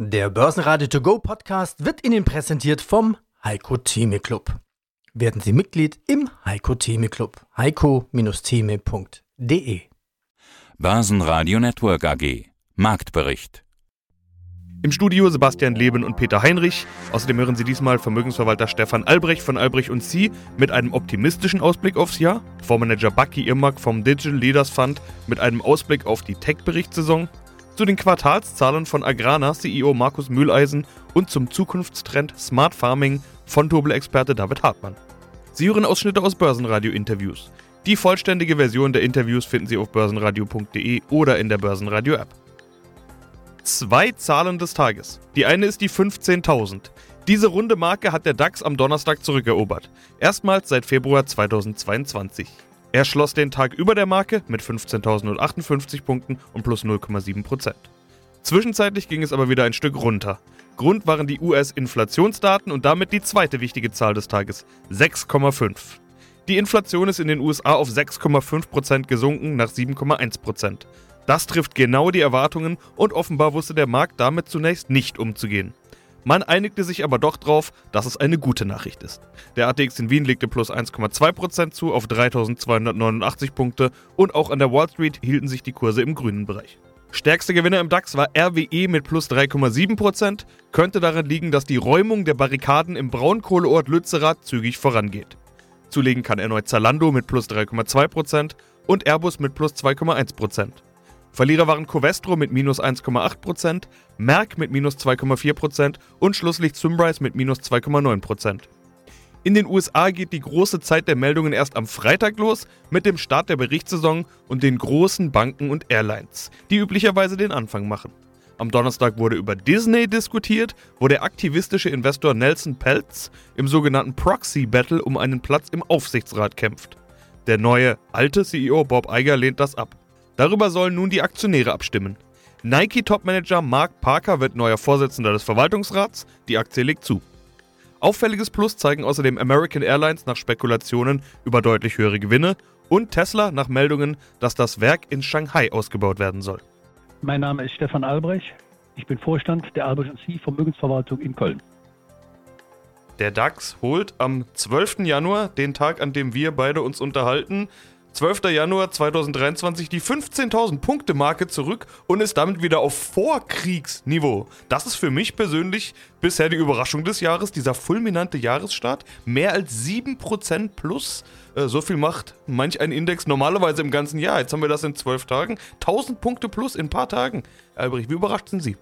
Der Börsenradio To Go Podcast wird Ihnen präsentiert vom Heiko Theme Club. Werden Sie Mitglied im Heiko Theme Club. heiko-theme.de Börsenradio Network AG Marktbericht im Studio Sebastian Leben und Peter Heinrich. Außerdem hören Sie diesmal Vermögensverwalter Stefan Albrecht von Albrecht und Sie mit einem optimistischen Ausblick aufs Jahr, Fondsmanager Bucky Irmak vom Digital Leaders Fund mit einem Ausblick auf die Tech-Berichtssaison, zu den Quartalszahlen von Agrana CEO Markus Mühleisen und zum Zukunftstrend Smart Farming von Tobel-Experte David Hartmann. Sie hören Ausschnitte aus Börsenradio-Interviews. Die vollständige Version der Interviews finden Sie auf börsenradio.de oder in der Börsenradio-App. Zwei Zahlen des Tages. Die eine ist die 15.000. Diese runde Marke hat der DAX am Donnerstag zurückerobert. Erstmals seit Februar 2022. Er schloss den Tag über der Marke mit 15.058 Punkten und plus 0,7%. Zwischenzeitlich ging es aber wieder ein Stück runter. Grund waren die US-Inflationsdaten und damit die zweite wichtige Zahl des Tages, 6,5. Die Inflation ist in den USA auf 6,5% gesunken nach 7,1%. Das trifft genau die Erwartungen und offenbar wusste der Markt damit zunächst nicht umzugehen. Man einigte sich aber doch darauf, dass es eine gute Nachricht ist. Der ATX in Wien legte plus 1,2% zu auf 3289 Punkte und auch an der Wall Street hielten sich die Kurse im grünen Bereich. Stärkster Gewinner im DAX war RWE mit plus 3,7%, könnte daran liegen, dass die Räumung der Barrikaden im Braunkohleort Lützerath zügig vorangeht. Zulegen kann erneut Zalando mit plus 3,2% und Airbus mit plus 2,1%. Verlierer waren Covestro mit minus 1,8%, Merck mit minus 2,4% und schlusslich Symrise mit minus 2,9%. In den USA geht die große Zeit der Meldungen erst am Freitag los mit dem Start der Berichtssaison und den großen Banken und Airlines, die üblicherweise den Anfang machen. Am Donnerstag wurde über Disney diskutiert, wo der aktivistische Investor Nelson Peltz im sogenannten Proxy Battle um einen Platz im Aufsichtsrat kämpft. Der neue, alte CEO Bob Iger lehnt das ab. Darüber sollen nun die Aktionäre abstimmen. Nike-Topmanager Mark Parker wird neuer Vorsitzender des Verwaltungsrats, die Aktie legt zu. Auffälliges Plus zeigen außerdem American Airlines nach Spekulationen über deutlich höhere Gewinne und Tesla nach Meldungen, dass das Werk in Shanghai ausgebaut werden soll. Mein Name ist Stefan Albrecht. Ich bin Vorstand der Albrecht C Vermögensverwaltung in Köln. Der DAX holt am 12. Januar, den Tag, an dem wir beide uns unterhalten, 12. Januar 2023 die 15.000 Punkte Marke zurück und ist damit wieder auf Vorkriegsniveau. Das ist für mich persönlich bisher die Überraschung des Jahres, dieser fulminante Jahresstart. Mehr als 7% plus. Äh, so viel macht manch ein Index normalerweise im ganzen Jahr. Jetzt haben wir das in 12 Tagen. 1000 Punkte plus in ein paar Tagen. Albrecht, wie überrascht sind Sie?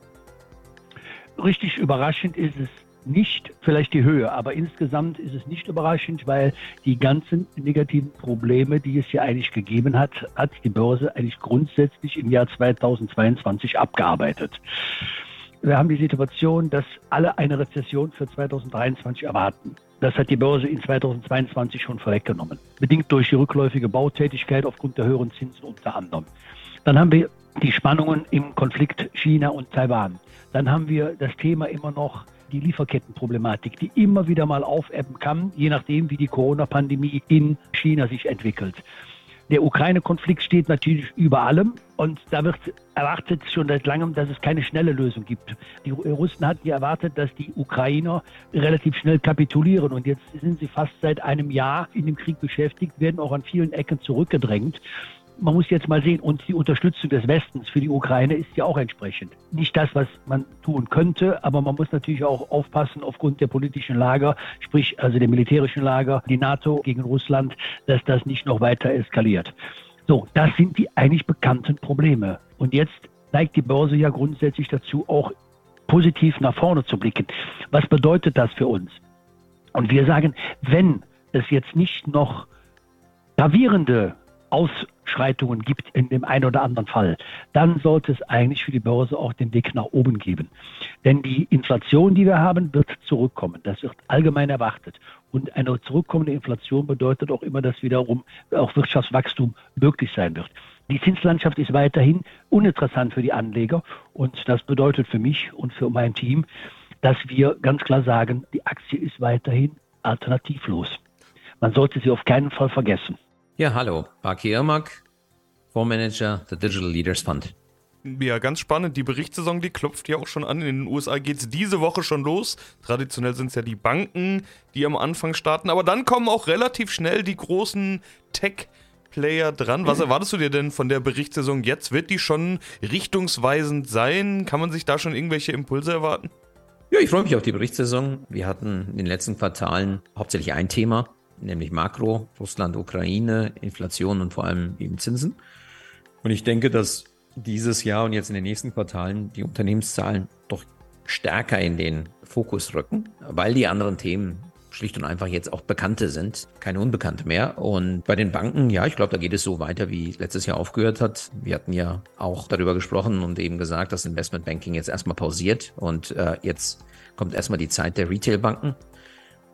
Richtig überraschend ist es nicht vielleicht die Höhe, aber insgesamt ist es nicht überraschend, weil die ganzen negativen Probleme, die es hier eigentlich gegeben hat, hat die Börse eigentlich grundsätzlich im Jahr 2022 abgearbeitet. Wir haben die Situation, dass alle eine Rezession für 2023 erwarten. Das hat die Börse in 2022 schon vorweggenommen, bedingt durch die rückläufige Bautätigkeit aufgrund der höheren Zinsen unter anderem. Dann haben wir die Spannungen im Konflikt China und Taiwan. Dann haben wir das Thema immer noch die Lieferkettenproblematik, die immer wieder mal aufebben kann, je nachdem, wie die Corona-Pandemie in China sich entwickelt. Der Ukraine-Konflikt steht natürlich über allem und da wird erwartet schon seit langem, dass es keine schnelle Lösung gibt. Die Russen hatten ja erwartet, dass die Ukrainer relativ schnell kapitulieren und jetzt sind sie fast seit einem Jahr in dem Krieg beschäftigt, werden auch an vielen Ecken zurückgedrängt man muss jetzt mal sehen, und die Unterstützung des Westens für die Ukraine ist ja auch entsprechend. Nicht das, was man tun könnte, aber man muss natürlich auch aufpassen aufgrund der politischen Lager, sprich also der militärischen Lager, die NATO gegen Russland, dass das nicht noch weiter eskaliert. So, das sind die eigentlich bekannten Probleme. Und jetzt neigt die Börse ja grundsätzlich dazu, auch positiv nach vorne zu blicken. Was bedeutet das für uns? Und wir sagen, wenn es jetzt nicht noch gravierende Ausschreitungen gibt in dem einen oder anderen Fall, dann sollte es eigentlich für die Börse auch den Weg nach oben geben. Denn die Inflation, die wir haben, wird zurückkommen. Das wird allgemein erwartet. Und eine zurückkommende Inflation bedeutet auch immer, dass wiederum auch Wirtschaftswachstum möglich sein wird. Die Zinslandschaft ist weiterhin uninteressant für die Anleger und das bedeutet für mich und für mein Team, dass wir ganz klar sagen, die Aktie ist weiterhin alternativlos. Man sollte sie auf keinen Fall vergessen. Ja, hallo. Baki Irmak, Fondsmanager der Digital Leaders Fund. Ja, ganz spannend. Die Berichtssaison, die klopft ja auch schon an. In den USA geht es diese Woche schon los. Traditionell sind es ja die Banken, die am Anfang starten. Aber dann kommen auch relativ schnell die großen Tech-Player dran. Was erwartest du dir denn von der Berichtssaison jetzt? Wird die schon richtungsweisend sein? Kann man sich da schon irgendwelche Impulse erwarten? Ja, ich freue mich auf die Berichtssaison. Wir hatten in den letzten Quartalen hauptsächlich ein Thema, nämlich Makro, Russland, Ukraine, Inflation und vor allem eben Zinsen. Und ich denke, dass dieses Jahr und jetzt in den nächsten Quartalen die Unternehmenszahlen doch stärker in den Fokus rücken, weil die anderen Themen schlicht und einfach jetzt auch Bekannte sind, keine Unbekannte mehr. Und bei den Banken, ja, ich glaube, da geht es so weiter, wie letztes Jahr aufgehört hat. Wir hatten ja auch darüber gesprochen und eben gesagt, dass Investmentbanking jetzt erstmal pausiert und äh, jetzt kommt erstmal die Zeit der Retailbanken.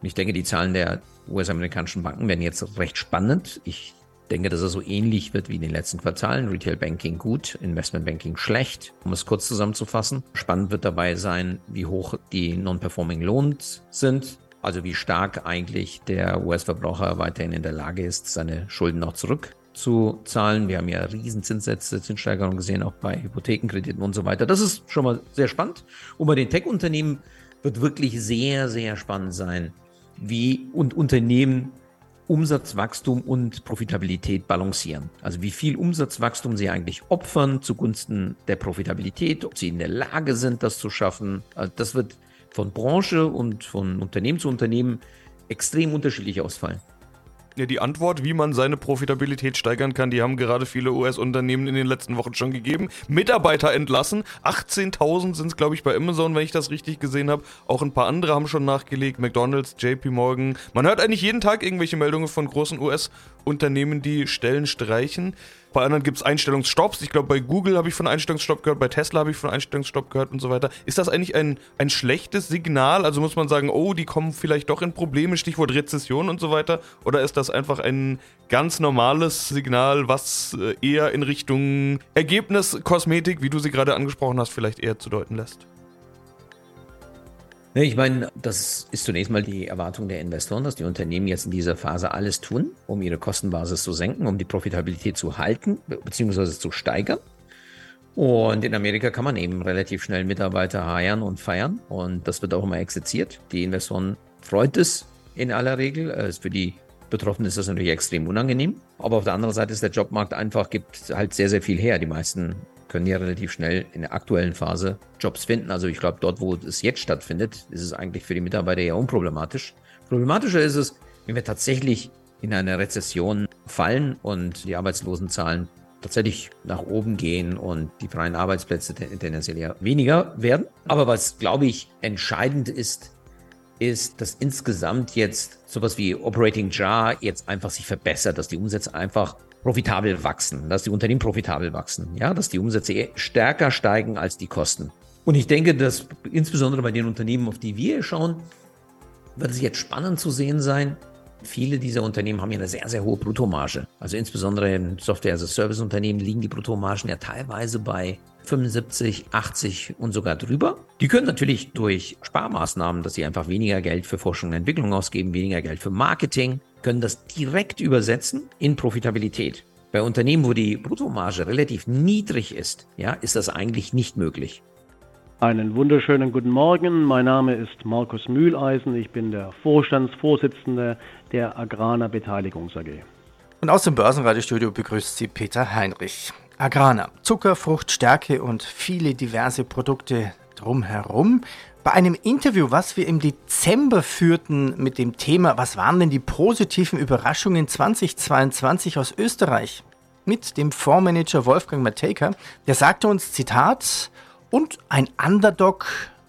Ich denke, die Zahlen der US-amerikanischen Banken werden jetzt recht spannend. Ich denke, dass es so ähnlich wird wie in den letzten Quartalen. Retail Banking gut, Investment Banking schlecht. Um es kurz zusammenzufassen. Spannend wird dabei sein, wie hoch die Non-Performing Loans sind. Also wie stark eigentlich der US-Verbraucher weiterhin in der Lage ist, seine Schulden noch zurückzuzahlen. Wir haben ja riesen Zinssätze, Zinssteigerungen gesehen, auch bei Hypothekenkrediten und so weiter. Das ist schon mal sehr spannend. Und bei den Tech-Unternehmen wird wirklich sehr, sehr spannend sein, wie und Unternehmen Umsatzwachstum und Profitabilität balancieren. Also wie viel Umsatzwachstum sie eigentlich opfern zugunsten der Profitabilität, ob sie in der Lage sind, das zu schaffen. Also das wird von Branche und von Unternehmen zu Unternehmen extrem unterschiedlich ausfallen. Ja, die Antwort, wie man seine Profitabilität steigern kann, die haben gerade viele US-Unternehmen in den letzten Wochen schon gegeben. Mitarbeiter entlassen. 18.000 sind es, glaube ich, bei Amazon, wenn ich das richtig gesehen habe. Auch ein paar andere haben schon nachgelegt. McDonald's, JP Morgan. Man hört eigentlich jeden Tag irgendwelche Meldungen von großen US-Unternehmen, die Stellen streichen. Bei anderen gibt es Einstellungsstopps. Ich glaube, bei Google habe ich von Einstellungsstopp gehört, bei Tesla habe ich von Einstellungsstopp gehört und so weiter. Ist das eigentlich ein, ein schlechtes Signal? Also muss man sagen, oh, die kommen vielleicht doch in Probleme, Stichwort Rezession und so weiter? Oder ist das einfach ein ganz normales Signal, was äh, eher in Richtung Ergebniskosmetik, wie du sie gerade angesprochen hast, vielleicht eher zu deuten lässt? Ich meine, das ist zunächst mal die Erwartung der Investoren, dass die Unternehmen jetzt in dieser Phase alles tun, um ihre Kostenbasis zu senken, um die Profitabilität zu halten bzw. zu steigern. Und in Amerika kann man eben relativ schnell Mitarbeiter heiern und feiern und das wird auch immer exerziert. Die Investoren freut es in aller Regel. Für die Betroffenen ist das natürlich extrem unangenehm. Aber auf der anderen Seite ist der Jobmarkt einfach, gibt halt sehr, sehr viel her. Die meisten können ja relativ schnell in der aktuellen Phase Jobs finden. Also ich glaube, dort, wo es jetzt stattfindet, ist es eigentlich für die Mitarbeiter ja unproblematisch. Problematischer ist es, wenn wir tatsächlich in eine Rezession fallen und die Arbeitslosenzahlen tatsächlich nach oben gehen und die freien Arbeitsplätze tendenziell ja weniger werden. Aber was, glaube ich, entscheidend ist, ist, dass insgesamt jetzt sowas wie Operating Jar jetzt einfach sich verbessert, dass die Umsätze einfach profitabel wachsen, dass die Unternehmen profitabel wachsen, ja, dass die Umsätze stärker steigen als die Kosten. Und ich denke, dass insbesondere bei den Unternehmen, auf die wir schauen, wird es jetzt spannend zu sehen sein. Viele dieser Unternehmen haben ja eine sehr, sehr hohe Bruttomarge. Also insbesondere in Software-as-a-Service-Unternehmen liegen die Bruttomargen ja teilweise bei 75, 80 und sogar drüber. Die können natürlich durch Sparmaßnahmen, dass sie einfach weniger Geld für Forschung und Entwicklung ausgeben, weniger Geld für Marketing, können das direkt übersetzen in Profitabilität. Bei Unternehmen, wo die Bruttomarge relativ niedrig ist, ja, ist das eigentlich nicht möglich. Einen wunderschönen guten Morgen. Mein Name ist Markus Mühleisen. Ich bin der Vorstandsvorsitzende der Agrana Beteiligungs AG. Und aus dem Börsenradiostudio begrüßt Sie Peter Heinrich. Agrana, Zucker, Frucht, Stärke und viele diverse Produkte drumherum. Bei einem Interview, was wir im Dezember führten mit dem Thema, was waren denn die positiven Überraschungen 2022 aus Österreich? Mit dem Fondsmanager Wolfgang Matejka, der sagte uns, Zitat, und ein Underdog,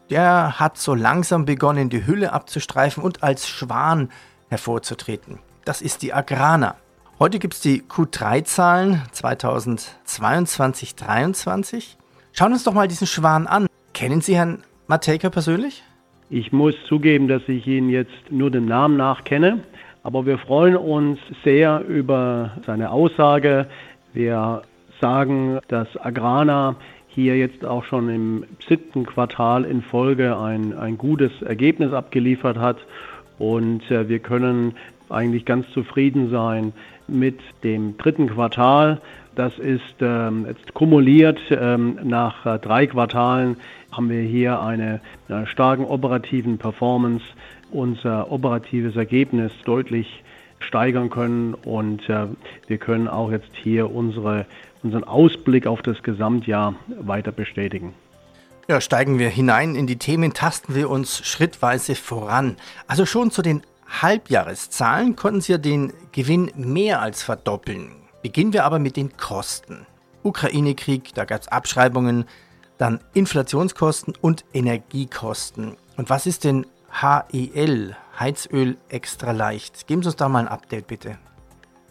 der hat so langsam begonnen, die Hülle abzustreifen und als Schwan hervorzutreten. Das ist die Agrana. Heute gibt es die Q3-Zahlen 2022-23. Schauen uns doch mal diesen Schwan an. Kennen Sie Herrn Matejka persönlich? Ich muss zugeben, dass ich ihn jetzt nur den Namen nach kenne, aber wir freuen uns sehr über seine Aussage. Wir sagen, dass Agrana hier jetzt auch schon im siebten Quartal in Folge ein, ein gutes Ergebnis abgeliefert hat. Und äh, wir können eigentlich ganz zufrieden sein mit dem dritten Quartal. Das ist ähm, jetzt kumuliert. Ähm, nach äh, drei Quartalen haben wir hier eine, eine starken operativen Performance, unser operatives Ergebnis deutlich steigern können und äh, wir können auch jetzt hier unsere, unseren Ausblick auf das Gesamtjahr weiter bestätigen. Ja, steigen wir hinein in die Themen, tasten wir uns schrittweise voran. Also schon zu den Halbjahreszahlen konnten Sie ja den Gewinn mehr als verdoppeln. Beginnen wir aber mit den Kosten. Ukraine-Krieg, da gab es Abschreibungen, dann Inflationskosten und Energiekosten. Und was ist denn HEL, Heizöl extra leicht? Geben Sie uns da mal ein Update bitte.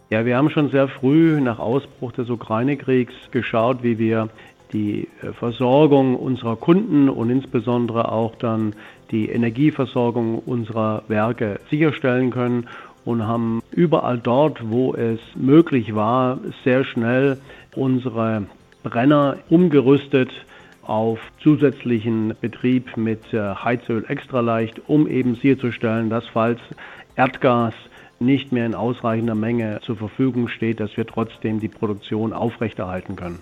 Ja, wir haben schon sehr früh nach Ausbruch des Ukraine-Kriegs geschaut, wie wir die äh, Versorgung unserer Kunden und insbesondere auch dann die Energieversorgung unserer Werke sicherstellen können und haben überall dort, wo es möglich war, sehr schnell unsere Brenner umgerüstet auf zusätzlichen Betrieb mit äh, Heizöl extra leicht, um eben sicherzustellen, dass falls Erdgas nicht mehr in ausreichender Menge zur Verfügung steht, dass wir trotzdem die Produktion aufrechterhalten können.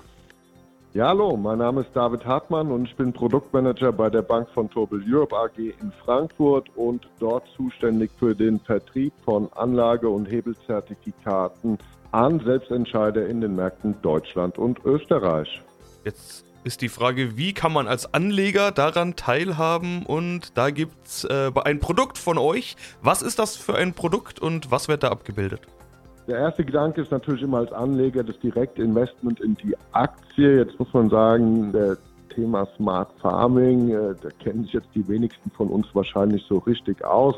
Ja, hallo, mein Name ist David Hartmann und ich bin Produktmanager bei der Bank von Tobel Europe AG in Frankfurt und dort zuständig für den Vertrieb von Anlage- und Hebelzertifikaten an Selbstentscheider in den Märkten Deutschland und Österreich. Jetzt ist die Frage, wie kann man als Anleger daran teilhaben? Und da gibt es äh, ein Produkt von euch. Was ist das für ein Produkt und was wird da abgebildet? Der erste Gedanke ist natürlich immer als Anleger das direkte Investment in die Aktie. Jetzt muss man sagen, der Thema Smart Farming, äh, da kennen sich jetzt die wenigsten von uns wahrscheinlich so richtig aus.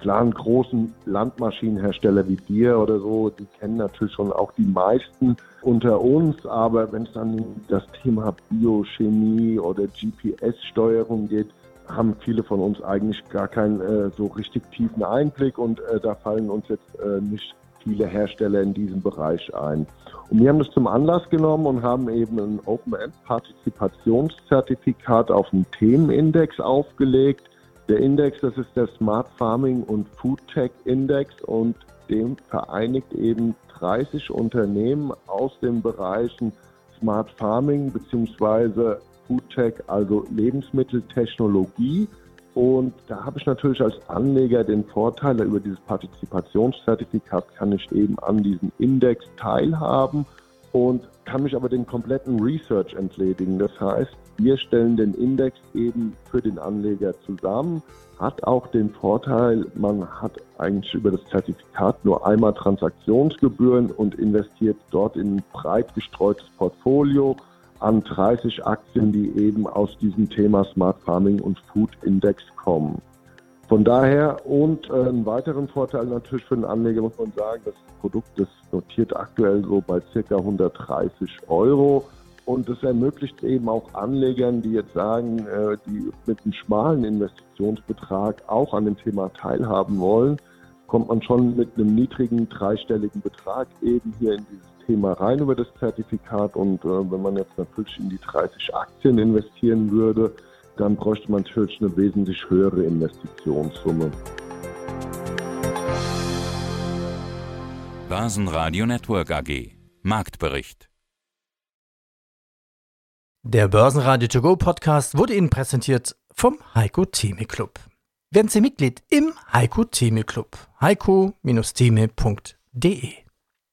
Klar, einen großen Landmaschinenhersteller wie dir oder so, die kennen natürlich schon auch die meisten unter uns. Aber wenn es dann das Thema Biochemie oder GPS-Steuerung geht, haben viele von uns eigentlich gar keinen äh, so richtig tiefen Einblick und äh, da fallen uns jetzt äh, nicht viele Hersteller in diesem Bereich ein. Und wir haben das zum Anlass genommen und haben eben ein Open-End-Partizipationszertifikat auf einen Themenindex aufgelegt. Der Index, das ist der Smart Farming und Food Tech Index und dem vereinigt eben 30 Unternehmen aus den Bereichen Smart Farming bzw. Food Tech, also Lebensmitteltechnologie und da habe ich natürlich als Anleger den Vorteil, über dieses Partizipationszertifikat kann ich eben an diesem Index teilhaben und kann mich aber den kompletten Research entledigen. Das heißt, wir stellen den Index eben für den Anleger zusammen, hat auch den Vorteil, man hat eigentlich über das Zertifikat nur einmal Transaktionsgebühren und investiert dort in ein breit gestreutes Portfolio an 30 Aktien, die eben aus diesem Thema Smart Farming und Food Index kommen. Von daher und äh, einen weiteren Vorteil natürlich für den Anleger muss man sagen, das Produkt das notiert aktuell so bei ca. 130 Euro und das ermöglicht eben auch Anlegern, die jetzt sagen, äh, die mit einem schmalen Investitionsbetrag auch an dem Thema teilhaben wollen, kommt man schon mit einem niedrigen dreistelligen Betrag eben hier in dieses Thema rein über das Zertifikat und äh, wenn man jetzt natürlich in die 30 Aktien investieren würde, dann bräuchte man natürlich eine wesentlich höhere Investitionssumme. Börsenradio Network AG Marktbericht Der Börsenradio To Go Podcast wurde Ihnen präsentiert vom Heiko Theme Club. Werden Sie Mitglied im Heiko Theme Club. heiko-theme.de